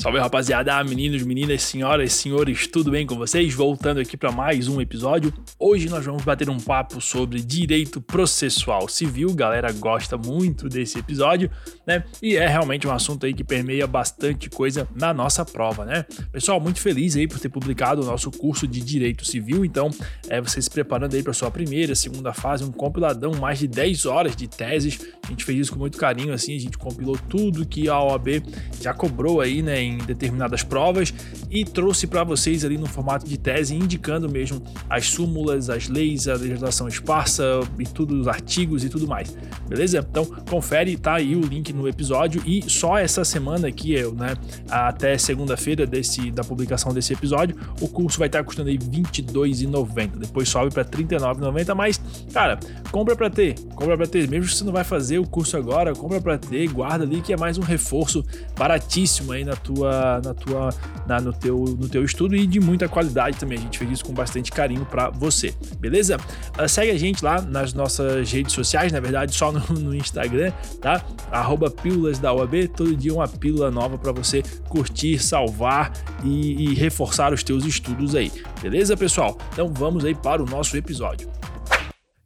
Salve rapaziada, meninos, meninas, senhoras, senhores, tudo bem com vocês? Voltando aqui para mais um episódio. Hoje nós vamos bater um papo sobre direito processual civil. Galera gosta muito desse episódio, né? E é realmente um assunto aí que permeia bastante coisa na nossa prova, né? Pessoal, muito feliz aí por ter publicado o nosso curso de direito civil. Então, é você se preparando aí para sua primeira, segunda fase, um compiladão, mais de 10 horas de teses. A gente fez isso com muito carinho, assim, a gente compilou tudo que a OAB já cobrou aí, né? Em determinadas provas e trouxe para vocês ali no formato de tese, indicando mesmo as súmulas, as leis, a legislação esparsa e tudo, os artigos e tudo mais. Beleza? Então confere, tá aí o link no episódio e só essa semana aqui, né, até segunda-feira desse da publicação desse episódio, o curso vai estar custando aí R$ 22,90. Depois sobe para R$ 39,90, mas cara, compra para ter, compra para ter, mesmo que você não vai fazer o curso agora, compra para ter, guarda ali que é mais um reforço baratíssimo aí na tua tua, na tua, na, no, teu, no teu estudo e de muita qualidade também. A gente fez isso com bastante carinho para você, beleza? Uh, segue a gente lá nas nossas redes sociais, na verdade, só no, no Instagram, tá? Arroba Pílulas da UAB, todo dia uma pílula nova para você curtir, salvar e, e reforçar os teus estudos aí, beleza, pessoal? Então vamos aí para o nosso episódio.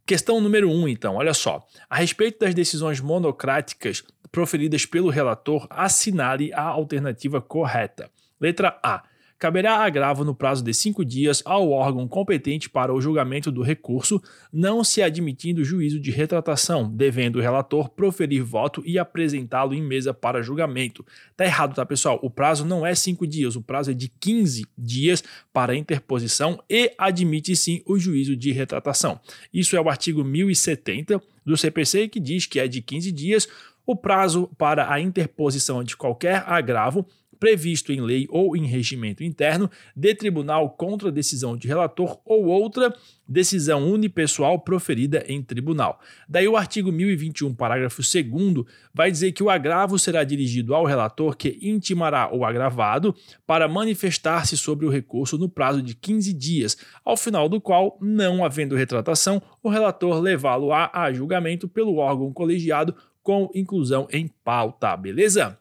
Questão número 1, um, então, olha só. A respeito das decisões monocráticas proferidas pelo relator, assinale a alternativa correta. Letra A. Caberá agravo no prazo de cinco dias ao órgão competente para o julgamento do recurso, não se admitindo juízo de retratação, devendo o relator proferir voto e apresentá-lo em mesa para julgamento. Tá errado, tá, pessoal? O prazo não é cinco dias, o prazo é de 15 dias para interposição e admite sim o juízo de retratação. Isso é o artigo 1070 do CPC que diz que é de 15 dias o prazo para a interposição de qualquer agravo previsto em lei ou em regimento interno de tribunal contra decisão de relator ou outra decisão unipessoal proferida em tribunal. Daí o artigo 1021, parágrafo 2 vai dizer que o agravo será dirigido ao relator que intimará o agravado para manifestar-se sobre o recurso no prazo de 15 dias, ao final do qual, não havendo retratação, o relator levá-lo-á a julgamento pelo órgão colegiado com inclusão em pauta, beleza?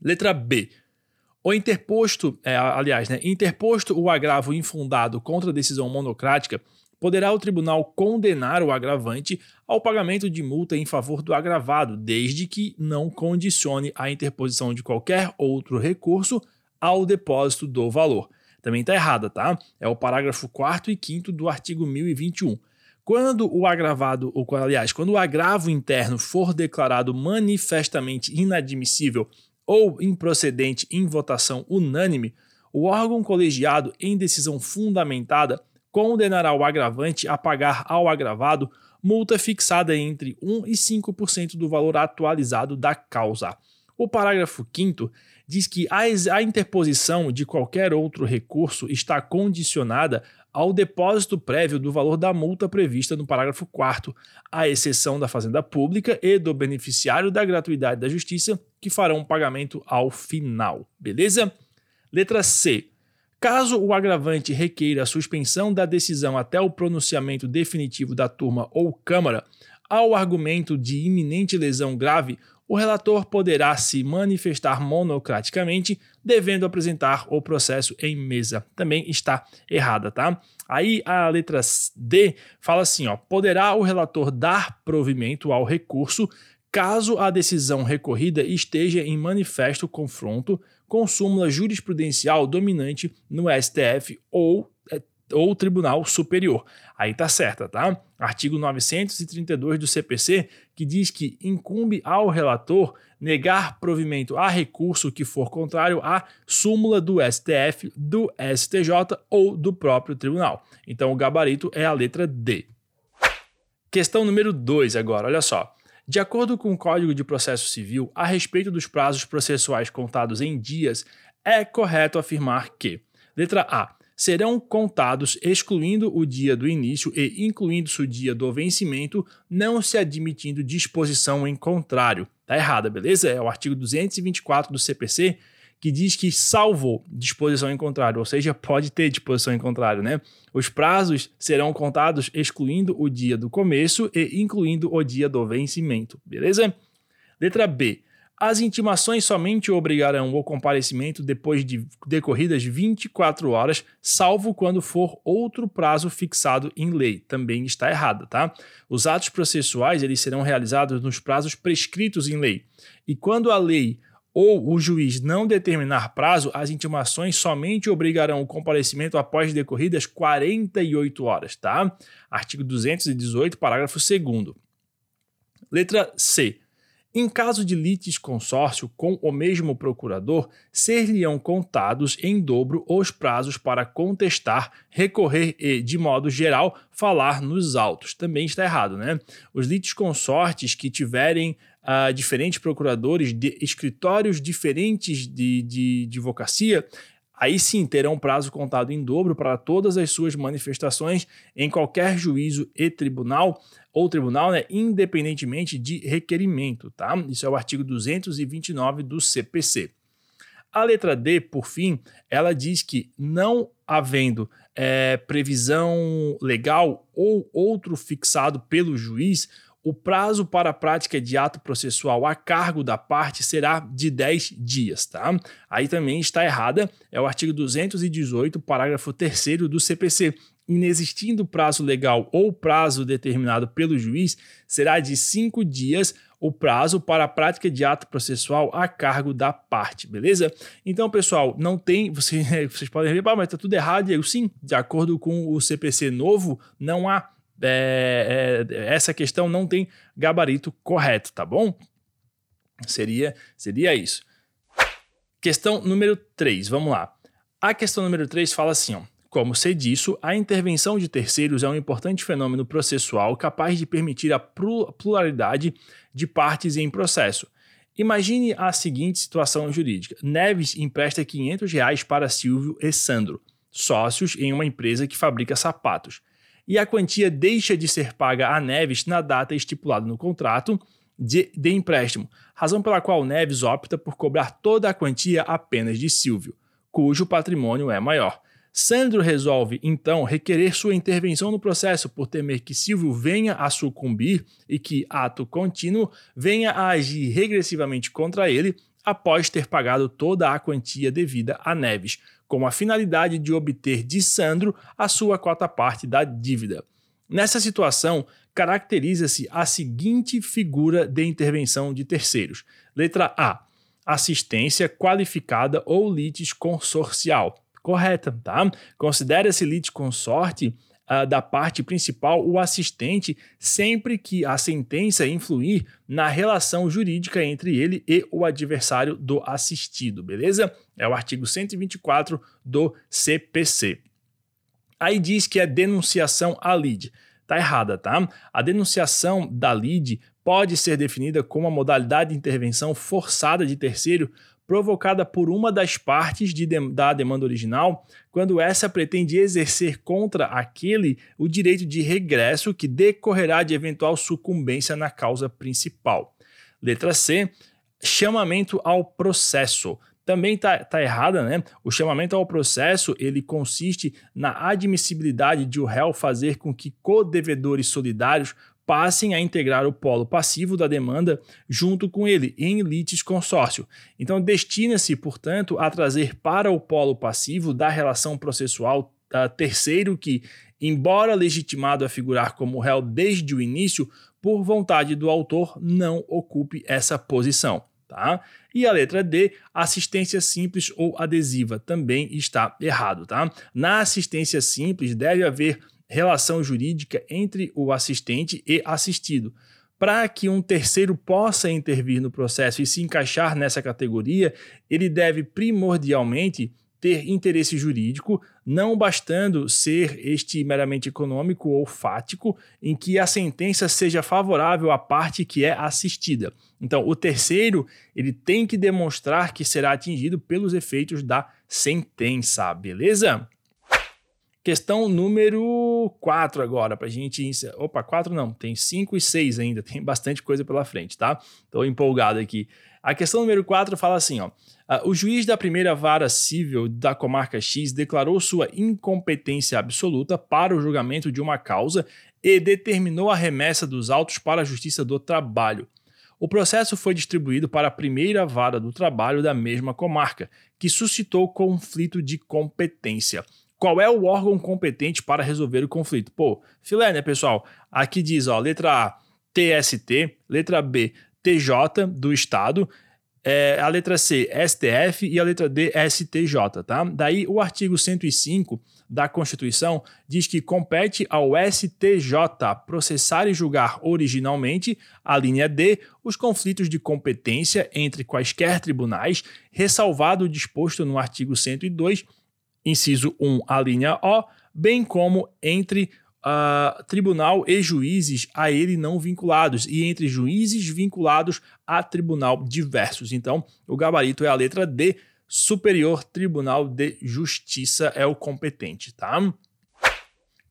Letra B. O interposto, é, aliás, né, interposto o agravo infundado contra a decisão monocrática, poderá o tribunal condenar o agravante ao pagamento de multa em favor do agravado, desde que não condicione a interposição de qualquer outro recurso ao depósito do valor. Também está errada, tá? É o parágrafo 4 e 5 do artigo 1021. Quando o agravado, ou aliás, quando o agravo interno for declarado manifestamente inadmissível ou improcedente em votação unânime, o órgão colegiado, em decisão fundamentada, condenará o agravante a pagar ao agravado multa fixada entre 1 e 5% do valor atualizado da causa. O parágrafo 5 diz que a interposição de qualquer outro recurso está condicionada ao depósito prévio do valor da multa prevista no parágrafo 4 à exceção da Fazenda Pública e do beneficiário da gratuidade da Justiça, que farão o pagamento ao final. Beleza? Letra C. Caso o agravante requeira a suspensão da decisão até o pronunciamento definitivo da turma ou Câmara, ao argumento de iminente lesão grave, o relator poderá se manifestar monocraticamente, devendo apresentar o processo em mesa. Também está errada, tá? Aí a letra D fala assim, ó, poderá o relator dar provimento ao recurso caso a decisão recorrida esteja em manifesto confronto com súmula jurisprudencial dominante no STF ou ou Tribunal Superior. Aí tá certa, tá? Artigo 932 do CPC, que diz que incumbe ao relator negar provimento a recurso que for contrário à súmula do STF, do STJ ou do próprio tribunal. Então o gabarito é a letra D. Questão número 2 agora, olha só. De acordo com o Código de Processo Civil, a respeito dos prazos processuais contados em dias, é correto afirmar que: letra A serão contados excluindo o dia do início e incluindo-se o dia do vencimento, não se admitindo disposição em contrário. Tá errada, beleza? É o artigo 224 do CPC que diz que salvo disposição em contrário, ou seja, pode ter disposição em contrário, né? Os prazos serão contados excluindo o dia do começo e incluindo o dia do vencimento, beleza? Letra B. As intimações somente obrigarão o comparecimento depois de decorridas 24 horas, salvo quando for outro prazo fixado em lei. Também está errado, tá? Os atos processuais eles serão realizados nos prazos prescritos em lei. E quando a lei ou o juiz não determinar prazo, as intimações somente obrigarão o comparecimento após decorridas 48 horas, tá? Artigo 218, parágrafo 2 Letra C. Em caso de litisconsórcio com o mesmo procurador, ser-lhe-ão contados em dobro os prazos para contestar, recorrer e, de modo geral, falar nos autos. Também está errado, né? Os litisconsortes que tiverem uh, diferentes procuradores de escritórios diferentes de, de, de advocacia, aí sim terão prazo contado em dobro para todas as suas manifestações em qualquer juízo e tribunal ou tribunal, né, independentemente de requerimento, tá? Isso é o artigo 229 do CPC. A letra D, por fim, ela diz que não havendo é, previsão legal ou outro fixado pelo juiz, o prazo para a prática de ato processual a cargo da parte será de 10 dias, tá? Aí também está errada, é o artigo 218, parágrafo 3 do CPC, inexistindo prazo legal ou prazo determinado pelo juiz, será de cinco dias o prazo para a prática de ato processual a cargo da parte, beleza? Então, pessoal, não tem. Você, vocês podem ver, mas está tudo errado. Eu, sim, de acordo com o CPC novo, não há. É, é, essa questão não tem gabarito correto, tá bom? Seria, seria isso. Questão número 3, vamos lá. A questão número 3 fala assim: ó, como sei disso, a intervenção de terceiros é um importante fenômeno processual capaz de permitir a pluralidade de partes em processo. Imagine a seguinte situação jurídica: Neves empresta 500 reais para Silvio e Sandro, sócios em uma empresa que fabrica sapatos, e a quantia deixa de ser paga a Neves na data estipulada no contrato de, de empréstimo, razão pela qual Neves opta por cobrar toda a quantia apenas de Silvio, cujo patrimônio é maior. Sandro resolve, então, requerer sua intervenção no processo por temer que Silvio venha a sucumbir e que, ato contínuo, venha a agir regressivamente contra ele após ter pagado toda a quantia devida a Neves, com a finalidade de obter de Sandro a sua cota parte da dívida. Nessa situação, caracteriza-se a seguinte figura de intervenção de terceiros: letra A. Assistência qualificada ou litis consorcial correta, tá? Considera-se litisconsorte uh, da parte principal o assistente sempre que a sentença influir na relação jurídica entre ele e o adversário do assistido, beleza? É o artigo 124 do CPC. Aí diz que é denunciação à lide. Tá errada, tá? A denunciação da lide pode ser definida como a modalidade de intervenção forçada de terceiro provocada por uma das partes de, da demanda original, quando essa pretende exercer contra aquele o direito de regresso que decorrerá de eventual sucumbência na causa principal. Letra C. Chamamento ao processo. Também está tá errada, né? O chamamento ao processo ele consiste na admissibilidade de o réu fazer com que co-devedores solidários passem a integrar o polo passivo da demanda junto com ele, em litis consórcio. Então, destina-se, portanto, a trazer para o polo passivo da relação processual terceiro que, embora legitimado a figurar como réu desde o início, por vontade do autor, não ocupe essa posição. Tá? E a letra D, assistência simples ou adesiva, também está errado. Tá? Na assistência simples, deve haver relação jurídica entre o assistente e assistido. Para que um terceiro possa intervir no processo e se encaixar nessa categoria, ele deve primordialmente ter interesse jurídico, não bastando ser este meramente econômico ou fático, em que a sentença seja favorável à parte que é assistida. Então, o terceiro, ele tem que demonstrar que será atingido pelos efeitos da sentença, beleza? Questão número 4 agora, para a gente. Opa, 4 não, tem 5 e 6 ainda, tem bastante coisa pela frente, tá? Estou empolgado aqui. A questão número 4 fala assim: ó, uh, o juiz da primeira vara civil da comarca X declarou sua incompetência absoluta para o julgamento de uma causa e determinou a remessa dos autos para a Justiça do Trabalho. O processo foi distribuído para a primeira vara do trabalho da mesma comarca, que suscitou conflito de competência. Qual é o órgão competente para resolver o conflito? Pô, filé, né, pessoal? Aqui diz, ó, letra A, TST, letra B, TJ do Estado, é, a letra C, STF e a letra D, STJ, tá? Daí o artigo 105 da Constituição diz que compete ao STJ processar e julgar originalmente, a linha D, os conflitos de competência entre quaisquer tribunais, ressalvado o disposto no artigo 102, inciso 1, a linha O, bem como entre uh, tribunal e juízes a ele não vinculados, e entre juízes vinculados a tribunal diversos. Então, o gabarito é a letra D, Superior Tribunal de Justiça é o competente, tá?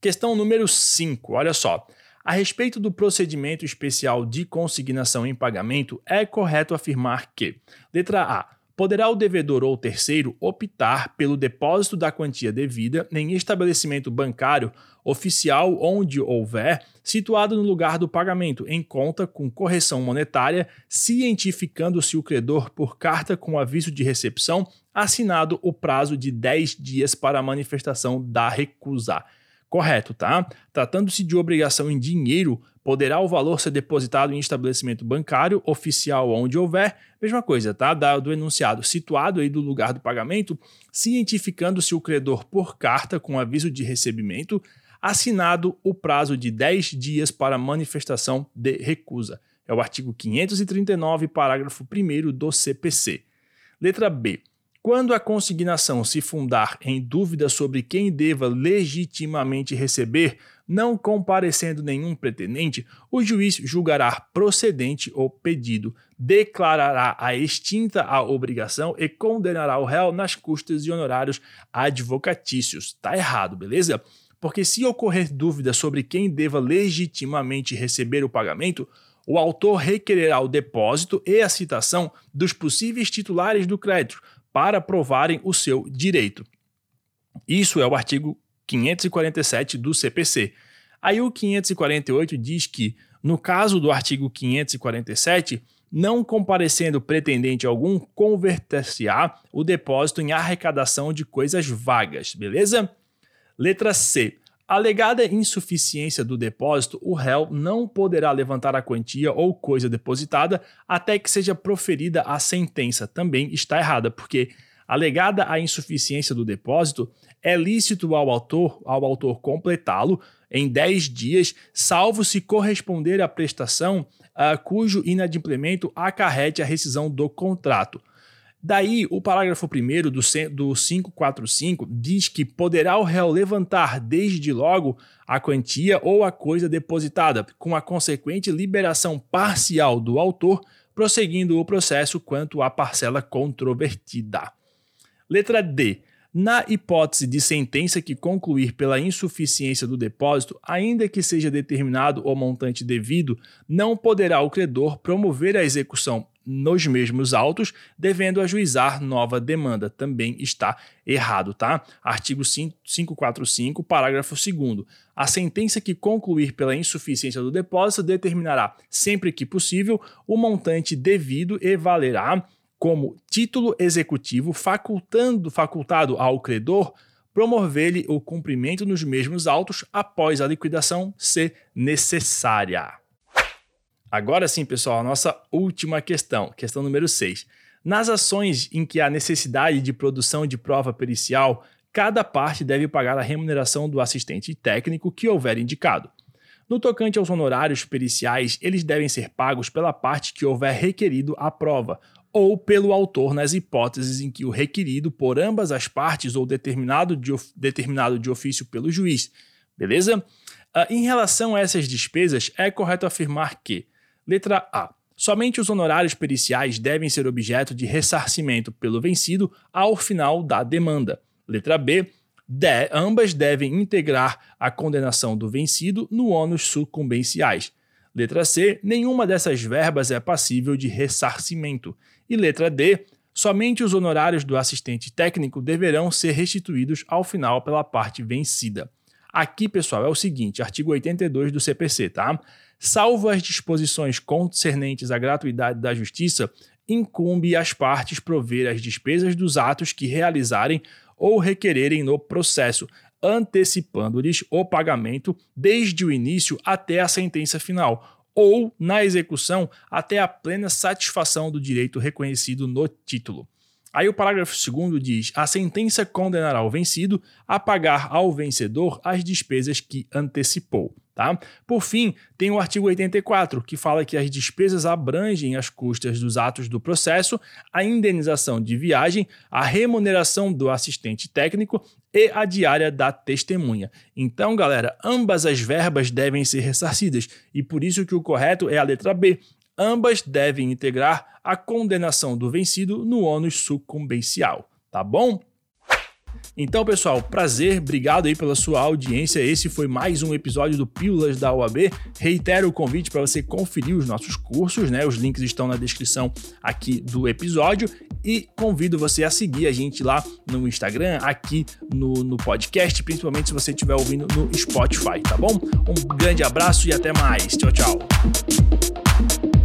Questão número 5, olha só. A respeito do procedimento especial de consignação em pagamento, é correto afirmar que: letra A poderá o devedor ou terceiro optar pelo depósito da quantia devida em estabelecimento bancário oficial onde houver, situado no lugar do pagamento, em conta com correção monetária, cientificando-se o credor por carta com aviso de recepção, assinado o prazo de 10 dias para a manifestação da recusa. Correto, tá? Tratando-se de obrigação em dinheiro, poderá o valor ser depositado em estabelecimento bancário oficial onde houver, mesma coisa, tá? Do enunciado situado aí do lugar do pagamento, cientificando-se o credor por carta com aviso de recebimento, assinado o prazo de 10 dias para manifestação de recusa. É o artigo 539, parágrafo 1 do CPC. Letra B. Quando a consignação se fundar em dúvida sobre quem deva legitimamente receber, não comparecendo nenhum pretendente, o juiz julgará procedente o pedido, declarará a extinta a obrigação e condenará o réu nas custas e honorários advocatícios. Tá errado, beleza? Porque se ocorrer dúvida sobre quem deva legitimamente receber o pagamento, o autor requererá o depósito e a citação dos possíveis titulares do crédito, para provarem o seu direito. Isso é o artigo 547 do CPC. Aí o 548 diz que, no caso do artigo 547, não comparecendo pretendente algum, converter-se-á o depósito em arrecadação de coisas vagas, beleza? Letra C. Alegada insuficiência do depósito, o réu não poderá levantar a quantia ou coisa depositada até que seja proferida a sentença. Também está errada, porque alegada a insuficiência do depósito, é lícito ao autor, ao autor completá-lo em 10 dias, salvo se corresponder à prestação uh, cujo inadimplemento acarrete a rescisão do contrato. Daí, o parágrafo 1 do, do 545 diz que poderá o réu levantar desde logo a quantia ou a coisa depositada, com a consequente liberação parcial do autor, prosseguindo o processo quanto à parcela controvertida. Letra D. Na hipótese de sentença que concluir pela insuficiência do depósito, ainda que seja determinado o montante devido, não poderá o credor promover a execução nos mesmos autos, devendo ajuizar nova demanda. Também está errado, tá? Artigo 545, parágrafo 2 A sentença que concluir pela insuficiência do depósito determinará, sempre que possível, o montante devido e valerá como título executivo facultando, facultado ao credor promover-lhe o cumprimento nos mesmos autos após a liquidação ser necessária. Agora sim, pessoal, a nossa última questão, questão número 6. Nas ações em que há necessidade de produção de prova pericial, cada parte deve pagar a remuneração do assistente técnico que houver indicado. No tocante aos honorários periciais, eles devem ser pagos pela parte que houver requerido a prova, ou pelo autor nas hipóteses em que o requerido por ambas as partes ou determinado de, determinado de ofício pelo juiz. Beleza? Uh, em relação a essas despesas, é correto afirmar que, letra A, somente os honorários periciais devem ser objeto de ressarcimento pelo vencido ao final da demanda. Letra B, de, ambas devem integrar a condenação do vencido no ônus sucumbenciais. Letra C, nenhuma dessas verbas é passível de ressarcimento. E letra D, somente os honorários do assistente técnico deverão ser restituídos ao final pela parte vencida. Aqui, pessoal, é o seguinte, artigo 82 do CPC, tá? salvo as disposições concernentes à gratuidade da justiça, incumbe às partes prover as despesas dos atos que realizarem ou requererem no processo, antecipando-lhes o pagamento desde o início até a sentença final, ou, na execução, até a plena satisfação do direito reconhecido no título. Aí o parágrafo 2 diz: a sentença condenará o vencido a pagar ao vencedor as despesas que antecipou. Tá? Por fim, tem o artigo 84, que fala que as despesas abrangem as custas dos atos do processo, a indenização de viagem, a remuneração do assistente técnico e a diária da testemunha. Então, galera, ambas as verbas devem ser ressarcidas e por isso que o correto é a letra B. Ambas devem integrar a condenação do vencido no ônus sucumbencial, tá bom? Então, pessoal, prazer, obrigado aí pela sua audiência. Esse foi mais um episódio do Pílulas da OAB. Reitero o convite para você conferir os nossos cursos, né? Os links estão na descrição aqui do episódio e convido você a seguir a gente lá no Instagram, aqui no, no podcast, principalmente se você estiver ouvindo no Spotify, tá bom? Um grande abraço e até mais. Tchau, tchau.